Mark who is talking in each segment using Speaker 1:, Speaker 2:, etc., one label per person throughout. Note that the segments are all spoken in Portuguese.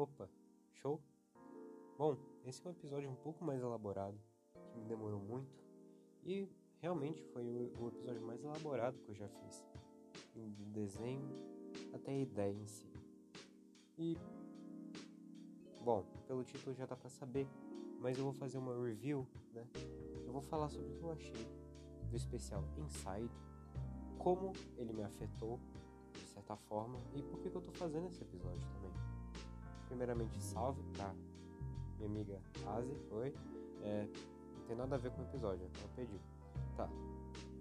Speaker 1: Opa, show? Bom, esse é um episódio um pouco mais elaborado, que me demorou muito, e realmente foi o, o episódio mais elaborado que eu já fiz, do desenho até a ideia em si. E, bom, pelo título já dá pra saber, mas eu vou fazer uma review, né? Eu vou falar sobre o que eu achei do especial Inside, como ele me afetou, de certa forma, e por que, que eu tô fazendo esse episódio também. Primeiramente, salve pra minha amiga Aze, oi. É, não tem nada a ver com o episódio, eu pedi. Tá.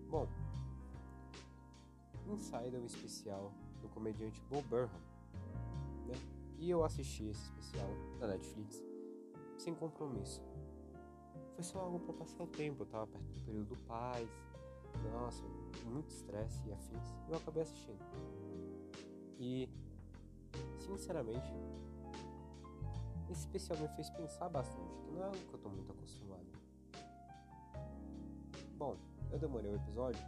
Speaker 1: Bom, Inside é o especial do comediante Bob Burnham, né? E eu assisti esse especial da Netflix sem compromisso. Foi só algo para passar o tempo, eu tava perto do período do paz, nossa, muito estresse e afins, e eu acabei assistindo. E, sinceramente, esse especial me fez pensar bastante, que não é algo que eu tô muito acostumado. Bom, eu demorei o episódio,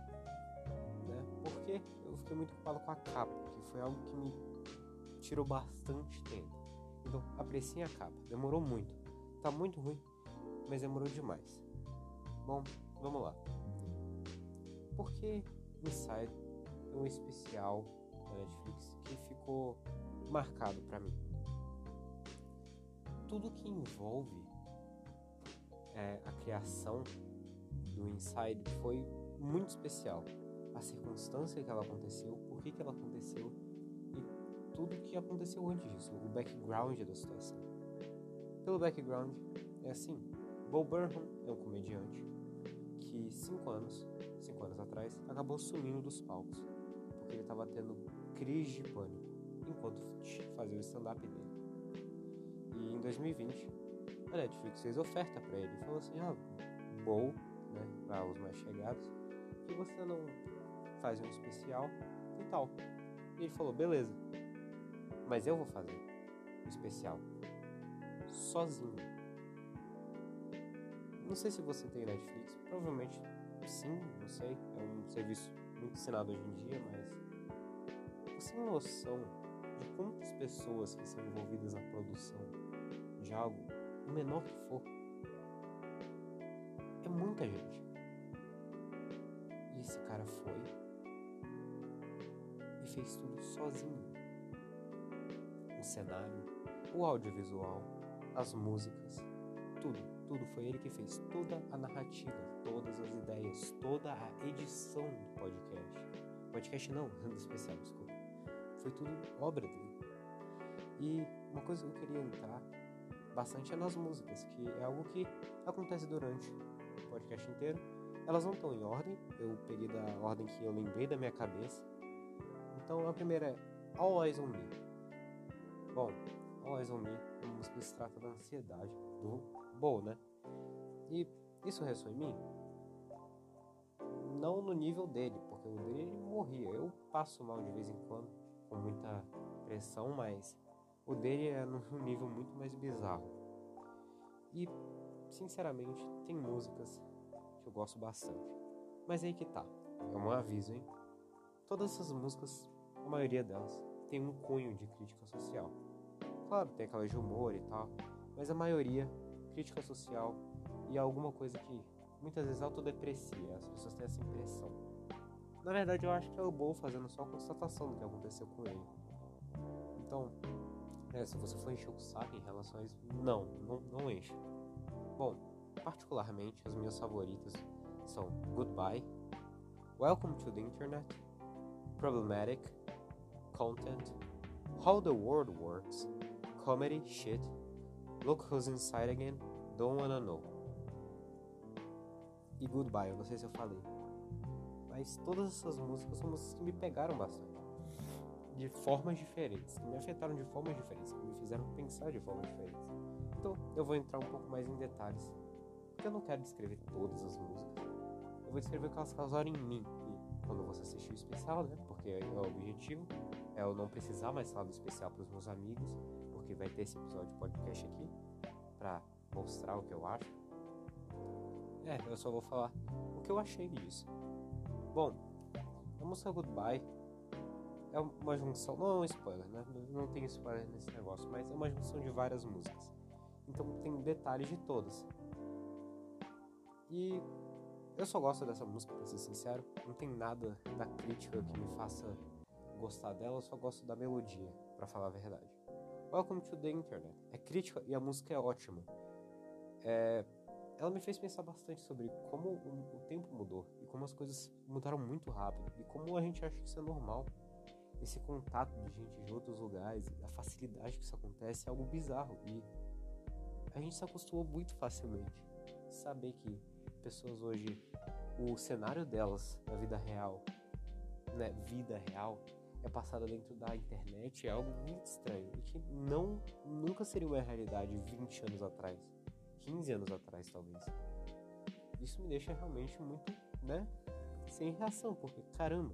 Speaker 1: né? Porque eu fiquei muito ocupado com a capa, que foi algo que me tirou bastante tempo. Então, apreciei a capa. Demorou muito. Tá muito ruim, mas demorou demais. Bom, vamos lá. Por que Inside é um especial da Netflix que ficou marcado para mim? Tudo que envolve é, a criação do Inside foi muito especial. A circunstância que ela aconteceu, por que, ela aconteceu e tudo que aconteceu antes disso, o background da situação. Pelo background, é assim: Bo Burnham é um comediante que cinco anos, cinco anos atrás, acabou sumindo dos palcos porque ele estava tendo crise de pânico enquanto fazia o stand-up dele. Em 2020, a Netflix fez oferta para ele. Falou assim: ah, bom, né, para os mais chegados, que você não faz um especial e tal. E ele falou: beleza, mas eu vou fazer um especial sozinho. Não sei se você tem Netflix, provavelmente sim, não sei. É um serviço muito ensinado hoje em dia, mas você tem noção de quantas pessoas que são envolvidas na produção de algo, o menor que for, é muita gente. E esse cara foi e fez tudo sozinho. O cenário, o audiovisual, as músicas, tudo, tudo foi ele que fez toda a narrativa, todas as ideias, toda a edição do podcast. Podcast não, do especial, desculpa. Foi tudo obra dele. E uma coisa que eu queria entrar bastante é nas músicas, que é algo que acontece durante o podcast inteiro. Elas não estão em ordem, eu peguei da ordem que eu lembrei da minha cabeça. Então a primeira é All Eyes on Me. Bom, All Eyes on Me uma música que se trata da ansiedade do Bo, né? E isso ressoa em mim? Não no nível dele, porque o dele ele morria. Eu passo mal de vez em quando, com muita pressão, mas o dele é num nível muito mais bizarro. E, sinceramente, tem músicas que eu gosto bastante. Mas aí que tá, é um aviso, hein? Todas essas músicas, a maioria delas, tem um cunho de crítica social. Claro, tem aquela de humor e tal, mas a maioria, crítica social e alguma coisa que muitas vezes autodeprecia, as pessoas têm essa impressão. Na verdade, eu acho que é o Bo fazendo só a constatação do que aconteceu com ele. Então, é, se você for encher o saco em relação a isso, não, não, não enche. Bom, particularmente as minhas favoritas são Goodbye, Welcome to the Internet, Problematic, Content, How the World Works, Comedy Shit, Look Who's Inside Again, Don't Wanna Know. E Goodbye, eu não sei se eu falei. Mas todas essas músicas são músicas que me pegaram bastante de formas diferentes, que me afetaram de formas diferentes, que me fizeram pensar de formas diferentes. Então eu vou entrar um pouco mais em detalhes, porque eu não quero descrever todas as músicas. Eu vou descrever o que elas causaram em mim. E quando você assistir o especial, né? Porque é o objetivo, é eu não precisar mais falar do especial para os meus amigos, porque vai ter esse episódio de podcast aqui para mostrar o que eu acho. É, eu só vou falar o que eu achei disso. Bom, a música Goodbye é uma junção, não é um spoiler, né? Não tem spoiler nesse negócio, mas é uma junção de várias músicas. Então tem detalhes de todas. E eu só gosto dessa música, pra ser sincero. Não tem nada da crítica que me faça gostar dela, eu só gosto da melodia, para falar a verdade. Welcome to the Internet. É crítica e a música é ótima. É... Ela me fez pensar bastante sobre como o, tempo mudou e como as coisas mudaram muito rápido e como a gente acha que isso é normal. Esse contato de gente de outros lugares, a facilidade que isso acontece é algo bizarro e a gente se acostumou muito facilmente. Saber que pessoas hoje, o cenário delas na vida real, né, vida real, é passada dentro da internet é algo muito estranho e que não nunca seria uma realidade 20 anos atrás, 15 anos atrás talvez. Isso me deixa realmente muito, né, sem reação, porque caramba.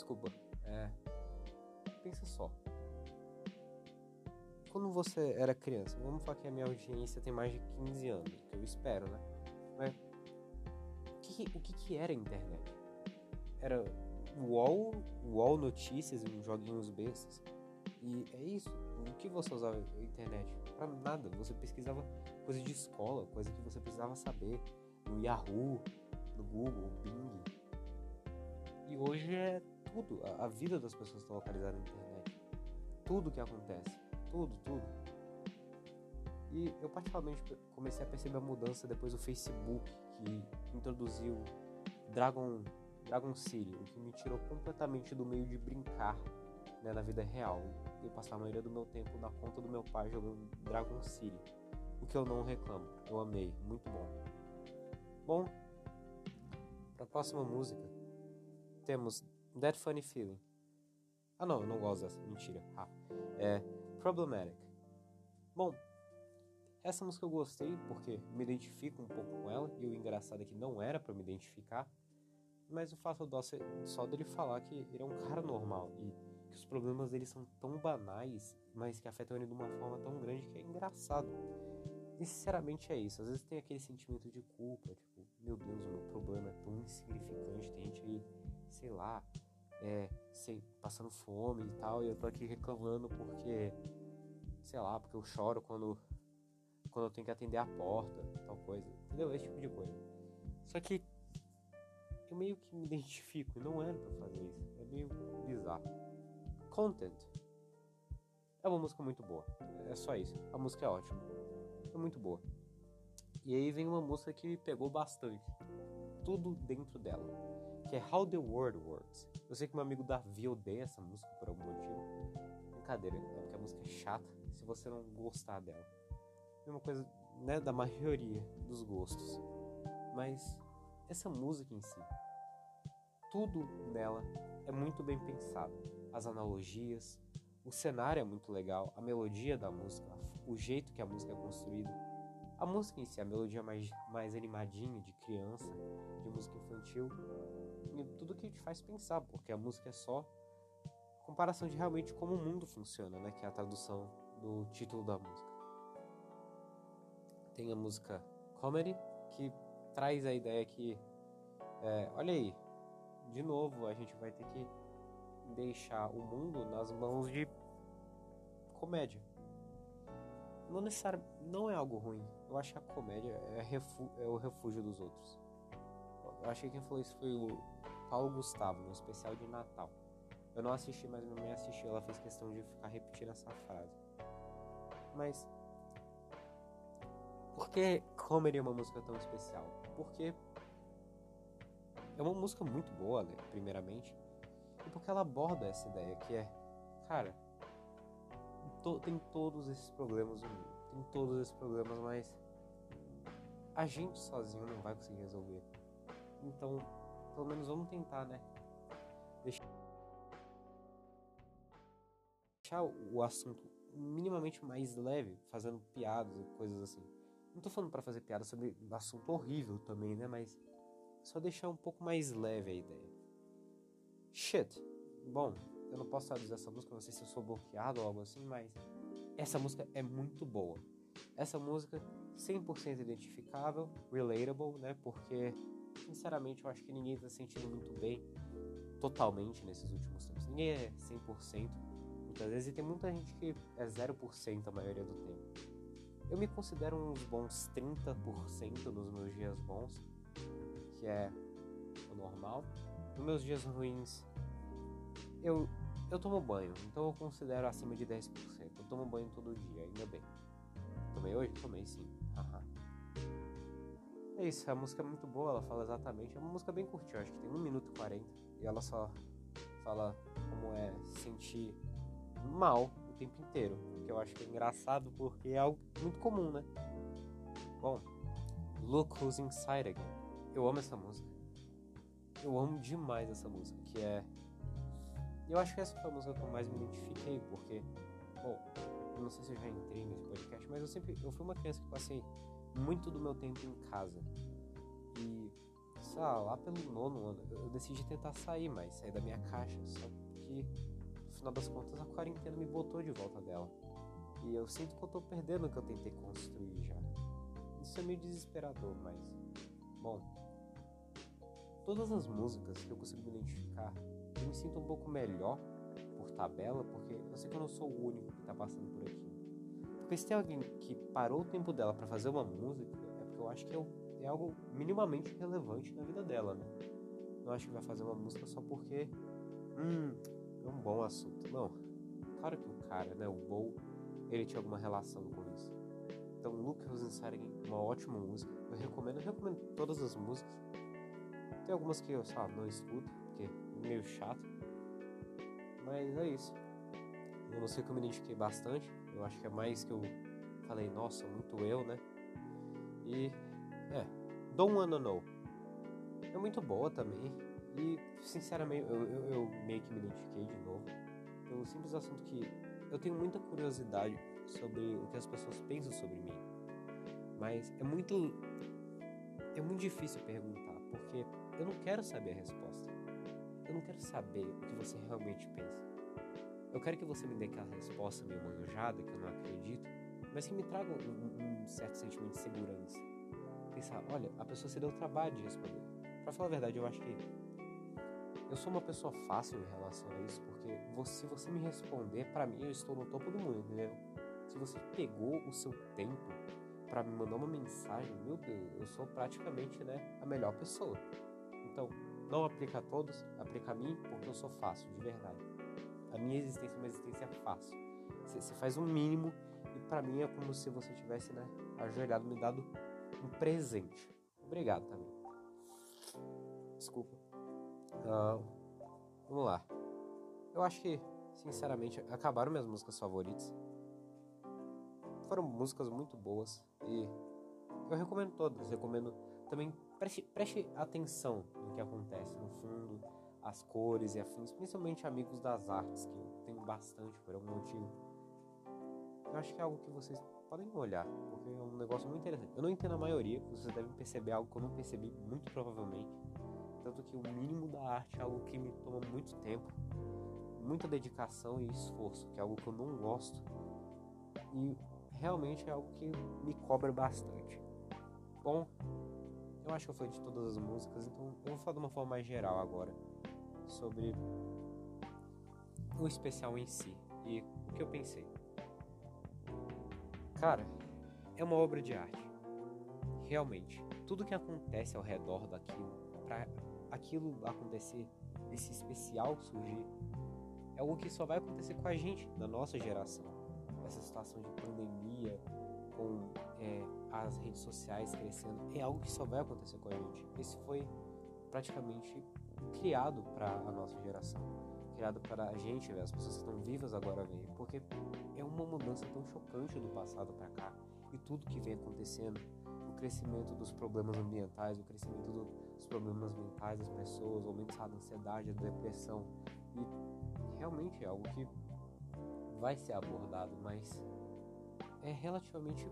Speaker 1: Desculpa. É, pensa só. Quando você era criança, vamos falar que a minha audiência tem mais de 15 anos, que eu espero, né? Mas o que, o que, que era a internet? Era UOL, UOL Notícias uns joguinhos bestas. E é isso. O que você usava a internet? Pra nada. Você pesquisava coisa de escola, coisa que você precisava saber. No Yahoo, no Google, Bing. E hoje é tudo. A, a vida das pessoas está localizada na internet. Tudo que acontece. Tudo, tudo. E eu particularmente comecei a perceber a mudança depois do Facebook, que introduziu Dragon Dragon City, o que me tirou completamente do meio de brincar né, na vida real. Eu passar a maioria do meu tempo na conta do meu pai jogando Dragon City, o que eu não reclamo. Eu amei, muito bom. Bom, para a próxima música temos That Funny Feeling. Ah não, eu não gosto dessa, mentira. Ah, é Problematic. Bom, essa música eu gostei porque me identifico um pouco com ela e o engraçado é que não era para me identificar mas o fato do só dele falar que ele é um cara normal e que os problemas dele são tão banais, mas que afetam ele de uma forma tão grande que é engraçado. E sinceramente é isso. Às vezes tem aquele sentimento de culpa, tipo, meu Deus, o meu problema é tão insignificante. Tem gente aí, sei lá, é, passando fome e tal, e eu tô aqui reclamando porque, sei lá, porque eu choro quando, quando eu tenho que atender a porta, tal coisa. Entendeu? Esse tipo de coisa. Só que eu meio que me identifico não era pra fazer isso. É meio bizarro. Content. É uma música muito boa. É só isso. A música é ótima. É muito boa. E aí vem uma música que me pegou bastante. Tudo dentro dela. Que é How the World Works. Eu sei que meu amigo Davi odeia essa música por algum motivo. Brincadeira, é porque a música é chata se você não gostar dela. É uma coisa, né, da maioria dos gostos. Mas essa música em si. Tudo nela é muito bem pensado. As analogias, o cenário é muito legal, a melodia da música, o jeito que a música é construída. A música em si, a melodia mais, mais animadinha, de criança, de música infantil, e tudo que te faz pensar, porque a música é só comparação de realmente como o mundo funciona, né? Que é a tradução do título da música. Tem a música Comedy, que traz a ideia que, é, olha aí, de novo a gente vai ter que deixar o mundo nas mãos de comédia. Não necessariamente, não é algo ruim. Eu acho que a comédia é, é o refúgio dos outros. Eu achei que quem falou isso foi o Paulo Gustavo, no especial de Natal. Eu não assisti, mas minha mãe assistiu. Ela fez questão de ficar repetindo essa frase. Mas por que Comedy é uma música tão especial? Porque é uma música muito boa, né, primeiramente, e porque ela aborda essa ideia que é, cara, to, tem todos esses problemas no mundo, tem todos esses problemas, mas a gente sozinho não vai conseguir resolver. Então, pelo menos vamos tentar, né? Deixar o assunto minimamente mais leve, fazendo piadas e coisas assim. Não tô falando para fazer piada sobre assunto horrível também, né? Mas só deixar um pouco mais leve a ideia. Shit. Bom, eu não posso traduzir essa música, não sei se eu sou bloqueado ou algo assim, mas essa música é muito boa. Essa música 100% identificável, relatable, né? Porque sinceramente eu acho que ninguém tá se sentindo muito bem totalmente nesses últimos tempos. Ninguém é 100% muitas vezes e tem muita gente que é 0% a maioria do tempo. Eu me considero uns bons 30% nos meus dias bons, que é o normal. Nos meus dias ruins, eu, eu tomo banho, então eu considero acima de 10%. Eu tomo banho todo dia, ainda bem. Tomei hoje? Tomei sim. É isso, a música é muito boa, ela fala exatamente. É uma música bem curtinha, acho que tem 1 minuto e 40. E ela só fala como é sentir mal o tempo inteiro. Que eu acho que é engraçado porque é algo muito comum, né? Bom, Look Who's Inside Again. Eu amo essa música. Eu amo demais essa música, que é. Eu acho que essa foi a música que eu mais me identifiquei, porque, bom, eu não sei se eu já entrei nesse podcast, mas eu sempre. Eu fui uma criança que passei muito do meu tempo em casa. E, sei lá, lá pelo nono ano, eu decidi tentar sair mais, sair da minha caixa. Só que, no final das contas, a quarentena me botou de volta dela. E eu sinto que eu tô perdendo o que eu tentei construir já. Isso é meio desesperador, mas. Bom. Todas as músicas que eu consigo me identificar, eu me sinto um pouco melhor por tabela, porque eu sei que eu não sou o único que tá passando por aqui. Porque se tem alguém que parou o tempo dela para fazer uma música, é porque eu acho que é, algo minimamente relevante na vida dela, né? Não acho que vai fazer uma música só porque, hum, é um bom assunto. Não. Claro que o cara, né, o Bow, ele tinha alguma relação com isso. Então, Lucas Inside uma ótima música. Eu recomendo, eu recomendo todas as músicas. Tem algumas que eu, só não escuto, porque é meio chato. Mas é isso. Uma música que eu me identifiquei bastante. Eu acho que é mais que eu falei, nossa, muito eu, né? E é, Don't Wanna Know. É muito boa também. E sinceramente, eu, eu, eu meio que me identifiquei de novo. Pelo simples assunto que eu tenho muita curiosidade sobre o que as pessoas pensam sobre mim. Mas é muito. É muito difícil perguntar, porque eu não quero saber a resposta. Eu não quero saber o que você realmente pensa. Eu quero que você me dê aquela resposta meio manjada, que eu não acredito, mas que me traga um, um certo sentimento de segurança. Pensar, olha, a pessoa se deu o trabalho de responder. Pra falar a verdade, eu acho que eu sou uma pessoa fácil em relação a isso, porque se você me responder, para mim eu estou no topo do mundo, entendeu? Se você pegou o seu tempo para me mandar uma mensagem, meu Deus, eu sou praticamente, né, a melhor pessoa. Então, não aplica a todos, aplica a mim, porque eu sou fácil, de verdade a minha existência é uma existência fácil. Você faz um mínimo e para mim é como se você tivesse, né, ajoelhado me dado um presente. Obrigado também. Desculpa. Uh, vamos lá. Eu acho que, sinceramente, acabaram minhas músicas favoritas. Foram músicas muito boas e eu recomendo todas. Recomendo também preste, preste atenção no que acontece no fundo as cores e afins, principalmente amigos das artes, que eu tenho bastante por algum motivo. Eu acho que é algo que vocês podem olhar, porque é um negócio muito interessante. Eu não entendo a maioria, vocês devem perceber algo que eu não percebi, muito provavelmente. Tanto que o mínimo da arte é algo que me toma muito tempo, muita dedicação e esforço, que é algo que eu não gosto. E realmente é algo que me cobra bastante. Bom, eu acho que eu falei de todas as músicas, então eu vou falar de uma forma mais geral agora sobre o especial em si e o que eu pensei. Cara, é uma obra de arte. Realmente, tudo que acontece ao redor daquilo, para aquilo acontecer, esse especial surgir, é algo que só vai acontecer com a gente, da nossa geração. Essa situação de pandemia, com é, as redes sociais crescendo, é algo que só vai acontecer com a gente. Esse foi praticamente criado para a nossa geração, criado para a gente, as pessoas que estão vivas agora ver, porque é uma mudança tão chocante do passado para cá e tudo que vem acontecendo, o crescimento dos problemas ambientais, o crescimento do, dos problemas mentais das pessoas, o aumento da ansiedade, da depressão e realmente é algo que vai ser abordado, mas é relativamente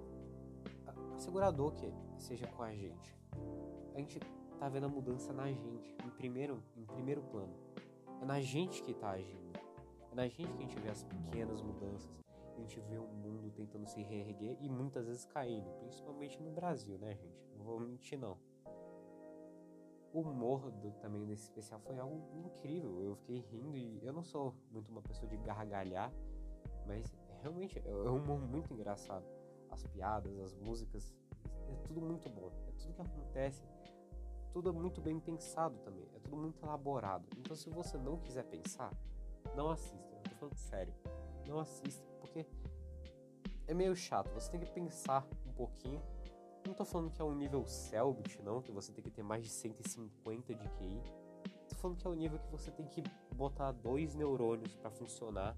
Speaker 1: assegurador que seja com a gente. A gente tá vendo a mudança na gente, em primeiro, em primeiro plano. É na gente que tá agindo. É na gente que a gente vê as pequenas mudanças. A gente vê o mundo tentando se reerguer e muitas vezes caindo, principalmente no Brasil, né, gente? Não vou mentir não. o humor do, também desse especial foi algo incrível. Eu fiquei rindo e eu não sou muito uma pessoa de gargalhar, mas realmente é um humor muito engraçado. As piadas, as músicas, é tudo muito bom. É tudo que acontece, tudo é muito bem pensado também. É tudo muito elaborado. Então, se você não quiser pensar, não assista. Eu tô falando sério. Não assista, porque é meio chato. Você tem que pensar um pouquinho não tô falando que é um nível Selbit, não, que você tem que ter mais de 150 de QI. Tô falando que é um nível que você tem que botar dois neurônios para funcionar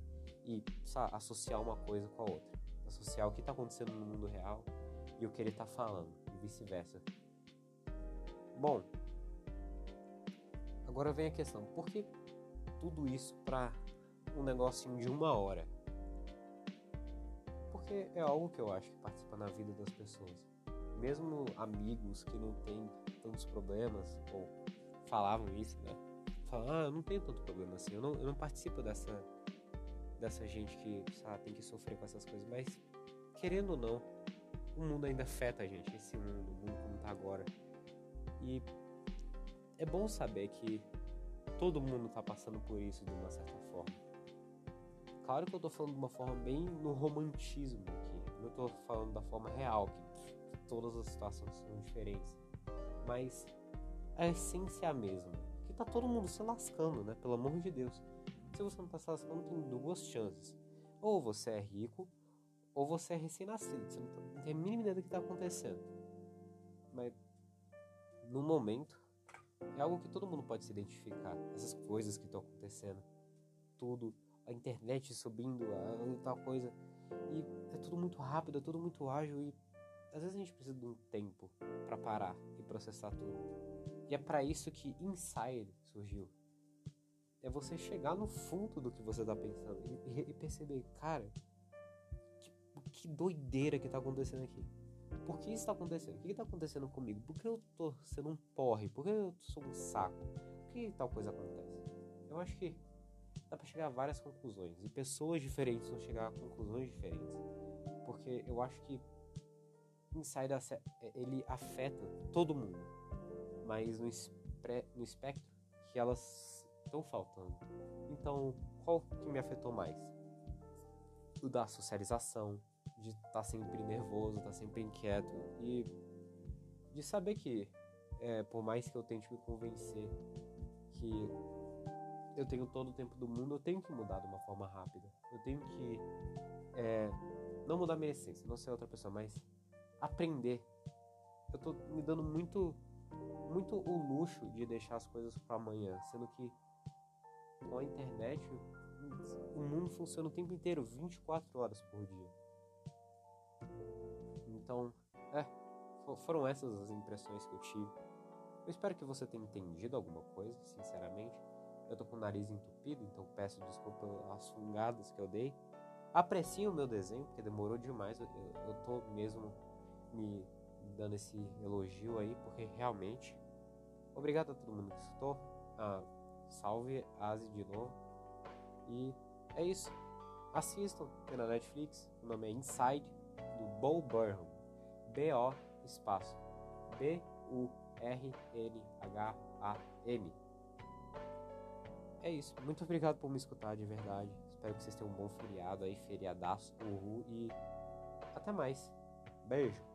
Speaker 1: e sabe, associar uma coisa com a outra. Associar o que tá acontecendo no mundo real e o que ele tá falando, e vice-versa. Bom, agora vem a questão: por que tudo isso para um negocinho de uma hora? Porque é algo que eu acho que participa na vida das pessoas mesmo amigos que não têm tantos problemas, ou falavam isso, né? Falavam, ah, eu não tenho tanto problema assim, eu não, eu não participo dessa, dessa gente que sabe, tem que sofrer com essas coisas, mas querendo ou não, o mundo ainda afeta a gente, esse mundo, o mundo como tá agora. E é bom saber que todo mundo tá passando por isso de uma certa forma. Claro que eu tô falando de uma forma bem no romantismo aqui, não tô falando da forma real, que todas as situações são diferentes. Mas a essência é a mesma. Que tá todo mundo se lascando, né? Pelo amor de Deus. Se você não tá se lascando, tem duas chances. Ou você é rico, ou você é recém-nascido. Você não, tem a mínima ideia do que tá acontecendo. Mas no momento é algo que todo mundo pode se identificar. Essas coisas que estão acontecendo. Tudo. A internet subindo, a, tal coisa. E é tudo muito rápido, é tudo muito ágil e às vezes a gente precisa de um tempo para parar e processar tudo. E é para isso que Inside surgiu. É você chegar no fundo do que você tá pensando e, e perceber, cara, que, que, doideira que tá acontecendo aqui. Por que isso tá acontecendo? O que, que tá acontecendo comigo? Por que eu tô sendo um porre? Por que eu sou um saco? Por que tal coisa acontece? Eu acho que dá para chegar a várias conclusões. E pessoas diferentes vão chegar a conclusões diferentes. Porque eu acho que Insider é, ele afeta todo mundo, mas no, espre, no espectro que elas estão faltando. Então, qual que me afetou mais? O da socialização, de estar tá sempre nervoso, estar tá sempre inquieto e de saber que, é, por mais que eu tente me convencer que eu tenho todo o tempo do mundo, eu tenho que mudar de uma forma rápida. Eu tenho que é, não mudar minha essência, não ser outra pessoa, mas aprender. Eu tô me dando muito muito o luxo de deixar as coisas para amanhã, sendo que com a internet o mundo funciona o tempo inteiro, 24 horas por dia. Então, é, foram essas as impressões que eu tive. Eu espero que você tenha entendido alguma coisa, sinceramente. Eu tô com o nariz entupido, então peço desculpa pelas fungadas que eu dei. Apreciem o meu desenho, porque demorou demais. Eu, eu tô mesmo me dando esse elogio aí, porque realmente. Obrigado a todo mundo que escutou. Ah, salve Asi de novo. E é isso. Assistam tem na Netflix. O nome é Inside do Bo Burnham. B-O espaço. B-U-R-N-H-A-M. É isso. Muito obrigado por me escutar de verdade. Espero que vocês tenham um bom feriado aí, feriadaço, uhul, e até mais. Beijo.